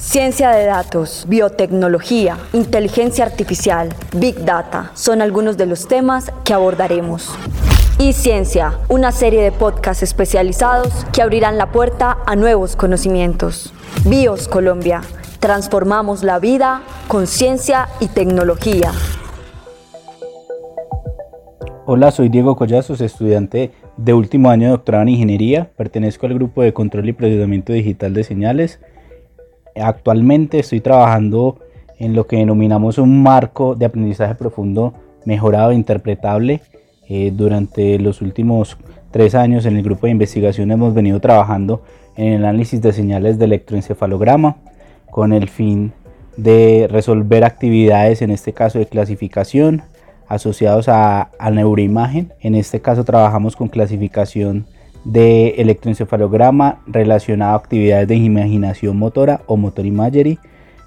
Ciencia de datos, biotecnología, inteligencia artificial, big data son algunos de los temas que abordaremos. Y Ciencia, una serie de podcasts especializados que abrirán la puerta a nuevos conocimientos. BIOS Colombia, transformamos la vida con ciencia y tecnología. Hola, soy Diego Collazos, estudiante de último año de doctorado en ingeniería. Pertenezco al grupo de control y procesamiento digital de señales. Actualmente estoy trabajando en lo que denominamos un marco de aprendizaje profundo mejorado e interpretable eh, durante los últimos tres años en el grupo de investigación hemos venido trabajando en el análisis de señales de electroencefalograma con el fin de resolver actividades, en este caso de clasificación, asociados a, a neuroimagen. En este caso trabajamos con clasificación de electroencefalograma relacionado a actividades de imaginación motora o motor imagery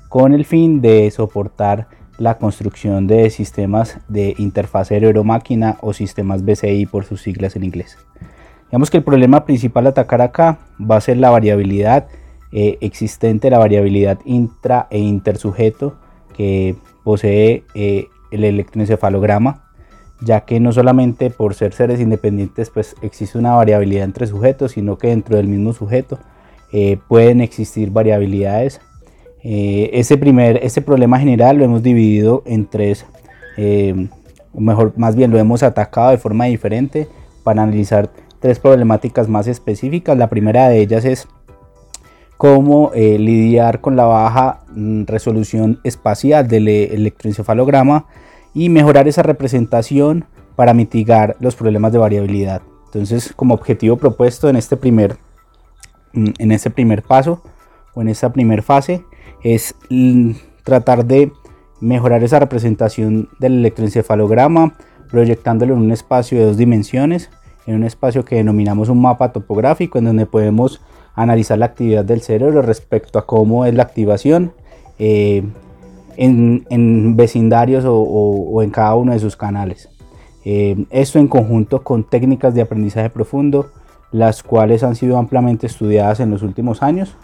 con el fin de soportar la construcción de sistemas de interfaz cerebro-máquina o sistemas BCI por sus siglas en inglés. Digamos que el problema principal a atacar acá va a ser la variabilidad eh, existente, la variabilidad intra e intersujeto que posee eh, el electroencefalograma, ya que no solamente por ser seres independientes pues existe una variabilidad entre sujetos, sino que dentro del mismo sujeto eh, pueden existir variabilidades eh, ese, primer, ese problema general lo hemos dividido en tres, eh, mejor, más bien lo hemos atacado de forma diferente para analizar tres problemáticas más específicas. La primera de ellas es cómo eh, lidiar con la baja mm, resolución espacial del electroencefalograma y mejorar esa representación para mitigar los problemas de variabilidad. Entonces, como objetivo propuesto en este primer, mm, en este primer paso o en esta primera fase, es tratar de mejorar esa representación del electroencefalograma, proyectándolo en un espacio de dos dimensiones, en un espacio que denominamos un mapa topográfico, en donde podemos analizar la actividad del cerebro respecto a cómo es la activación eh, en, vecindarios o, en cada uno de sus canales. Eh, esto en conjunto con técnicas de aprendizaje profundo, las cuales han sido ampliamente estudiadas en los últimos años,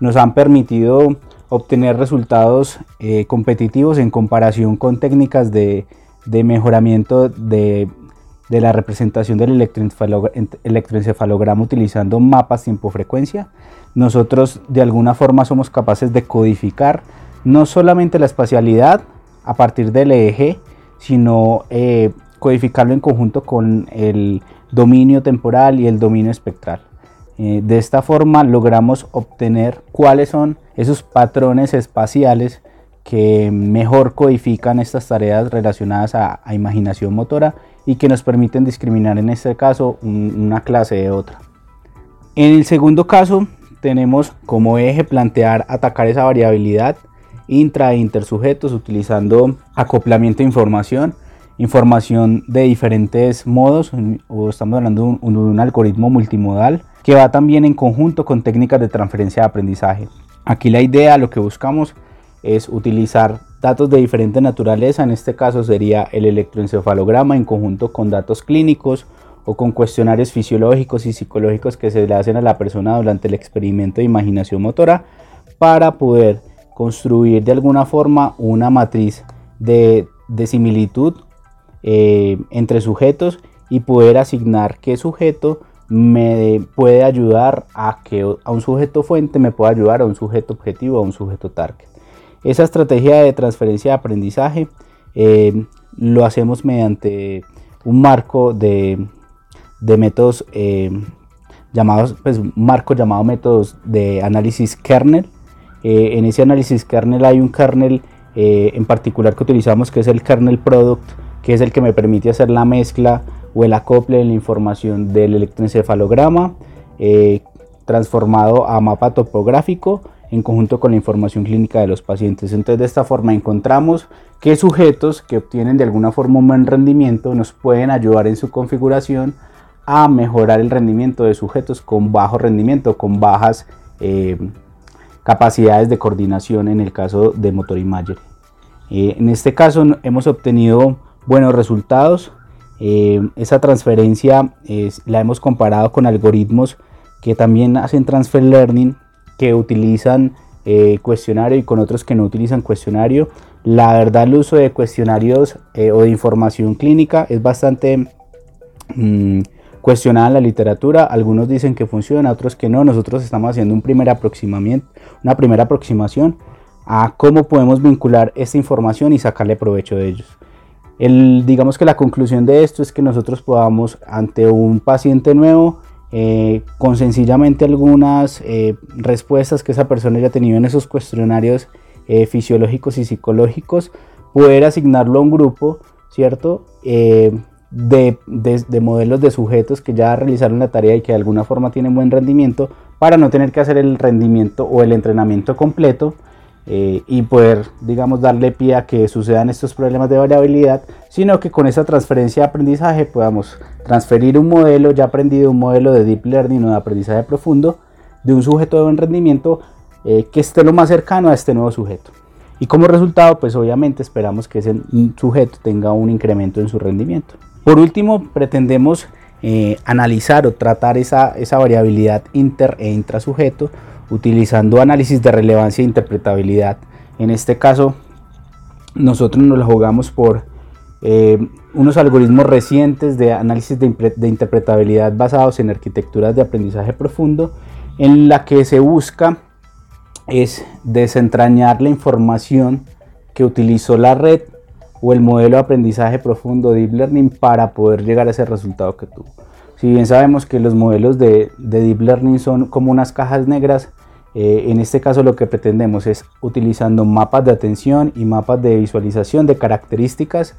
nos han permitido obtener resultados eh, competitivos en comparación con técnicas de, mejoramiento de, la representación del electroencefalograma utilizando mapas tiempo-frecuencia. Nosotros de alguna forma somos capaces de codificar no solamente la espacialidad a partir del eje, sino eh, codificarlo en conjunto con el dominio temporal y el dominio espectral. Eh, de esta forma logramos obtener cuáles son esos patrones espaciales que mejor codifican estas tareas relacionadas a, imaginación motora y que nos permiten discriminar en este caso una clase de otra. En el segundo caso tenemos como eje plantear atacar esa variabilidad intra e intersujetos utilizando acoplamiento de información, información de diferentes modos, o estamos hablando de un algoritmo multimodal que va también en conjunto con técnicas de transferencia de aprendizaje. Aquí la idea, lo que buscamos es utilizar datos de diferente naturaleza, en este caso sería el electroencefalograma en conjunto con datos clínicos o con cuestionarios fisiológicos y psicológicos que se le hacen a la persona durante el experimento de imaginación motora para poder construir de alguna forma una matriz de, similitud eh, entre sujetos y poder asignar qué sujeto me puede ayudar a que a un sujeto fuente me pueda ayudar a un sujeto objetivo, a un sujeto target. Esa estrategia de transferencia de aprendizaje eh, lo hacemos mediante un marco de, métodos eh, llamados, pues un marco llamado métodos de análisis kernel. Eh, en ese análisis kernel hay un kernel en particular que utilizamos que es el kernel product, que es el que me permite hacer la mezcla o el acople de la información del electroencefalograma eh, transformado a mapa topográfico en conjunto con la información clínica de los pacientes. Entonces de esta forma encontramos qué sujetos que obtienen de alguna forma un buen rendimiento nos pueden ayudar en su configuración a mejorar el rendimiento de sujetos con bajo rendimiento, con bajas eh, capacidades de coordinación en el caso de motor imagery. Eh, en este caso hemos obtenido buenos resultados eh, esa transferencia la hemos comparado con algoritmos que también hacen transfer learning, que utilizan eh, cuestionario y con otros que no utilizan cuestionario. La verdad el uso de cuestionarios eh, o de información clínica es bastante mm, cuestionada en la literatura. Algunos dicen que funciona, otros que no. Nosotros estamos haciendo un primer aproximamiento, una primera aproximación a cómo podemos vincular esta información y sacarle provecho de ellos. El, digamos que la conclusión de esto es que nosotros podamos ante un paciente nuevo eh, con sencillamente algunas eh, respuestas que esa persona haya tenido en esos cuestionarios eh, fisiológicos y psicológicos, poder asignarlo a un grupo, ¿cierto? De, de, modelos de sujetos que ya realizaron la tarea y que de alguna forma tienen buen rendimiento para no tener que hacer el rendimiento o el entrenamiento completo eh, y poder, digamos, darle pie a que sucedan estos problemas de variabilidad, sino que con esa transferencia de aprendizaje podamos transferir un modelo ya aprendido, un modelo de deep learning o de aprendizaje profundo de un sujeto de buen rendimiento eh, que esté lo más cercano a este nuevo sujeto. Y como resultado, pues obviamente esperamos que ese sujeto tenga un incremento en su rendimiento. Por último, pretendemos eh, analizar o tratar esa, variabilidad inter e intrasujeto utilizando análisis de relevancia e interpretabilidad. En este caso, nosotros nos lo jugamos por eh, unos algoritmos recientes de análisis de, de, interpretabilidad basados en arquitecturas de aprendizaje profundo, en la que se busca es desentrañar la información que utilizó la red o el modelo de aprendizaje profundo Deep Learning para poder llegar a ese resultado que tuvo. Si bien sabemos que los modelos de, Deep Learning son como unas cajas negras, eh, en este caso lo que pretendemos es utilizando mapas de atención y mapas de visualización de características,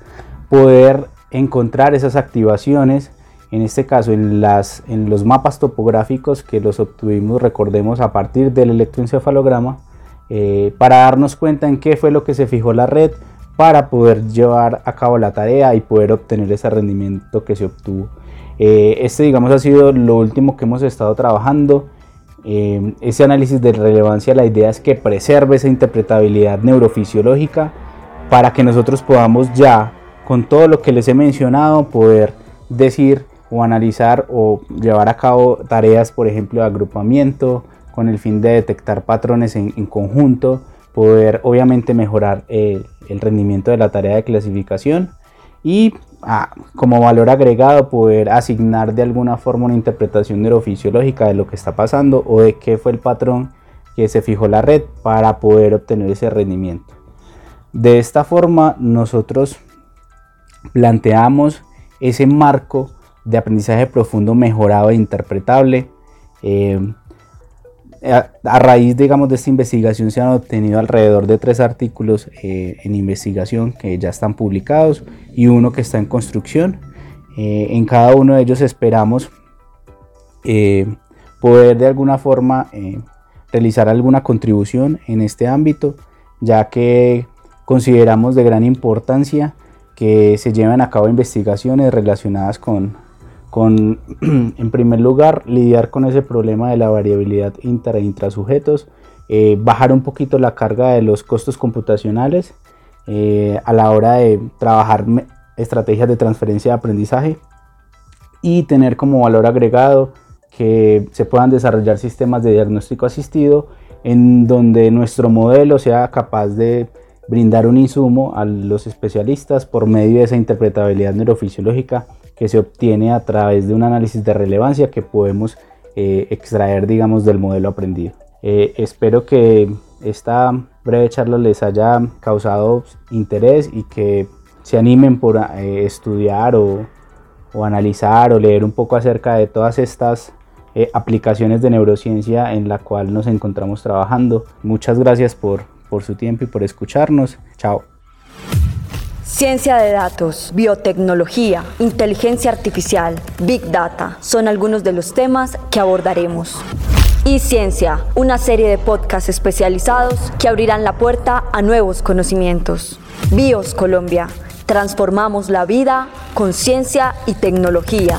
poder encontrar esas activaciones, en este caso en, los mapas topográficos que los obtuvimos, recordemos, a partir del electroencefalograma, eh, para darnos cuenta en qué fue lo que se fijó la red, para poder llevar a cabo la tarea y poder obtener ese rendimiento que se obtuvo. Eh, este digamos ha sido lo último que hemos estado trabajando. Eh, ese análisis de relevancia, la idea es que preserve esa interpretabilidad neurofisiológica para que nosotros podamos ya, con todo lo que les he mencionado, poder decir o analizar o llevar a cabo tareas, por ejemplo, de agrupamiento, con el fin de detectar patrones en, en conjunto, poder obviamente mejorar el rendimiento de la tarea de clasificación y ah, como valor agregado poder asignar de alguna forma una interpretación neurofisiológica de lo que está pasando o de qué fue el patrón que se fijó la red para poder obtener ese rendimiento. De esta forma nosotros planteamos ese marco de aprendizaje profundo mejorado e interpretable eh, a, raíz, digamos, de esta investigación se han obtenido alrededor de tres artículos eh, en investigación que ya están publicados y uno que está en construcción. Eh, en cada uno de ellos esperamos eh, poder de alguna forma realizar alguna contribución en este ámbito, ya que consideramos de gran importancia que se lleven a cabo investigaciones relacionadas con con, en primer lugar, lidiar con ese problema de la variabilidad inter e intrasujetos, eh, bajar un poquito la carga de los costos computacionales eh, a la hora de trabajar estrategias de transferencia de aprendizaje y tener como valor agregado que se puedan desarrollar sistemas de diagnóstico asistido en donde nuestro modelo sea capaz de brindar un insumo a los especialistas por medio de esa interpretabilidad neurofisiológica que se obtiene a través de un análisis de relevancia que podemos eh, extraer, digamos, del modelo aprendido. Eh, espero que esta breve charla les haya causado interés y que se animen por eh, estudiar o, o, analizar o leer un poco acerca de todas estas aplicaciones de neurociencia en la cual nos encontramos trabajando. Muchas gracias por, por su tiempo y por escucharnos. Chao. Ciencia de datos, biotecnología, inteligencia artificial, big data son algunos de los temas que abordaremos. Y Ciencia, una serie de podcasts especializados que abrirán la puerta a nuevos conocimientos. BIOS Colombia, transformamos la vida con ciencia y tecnología.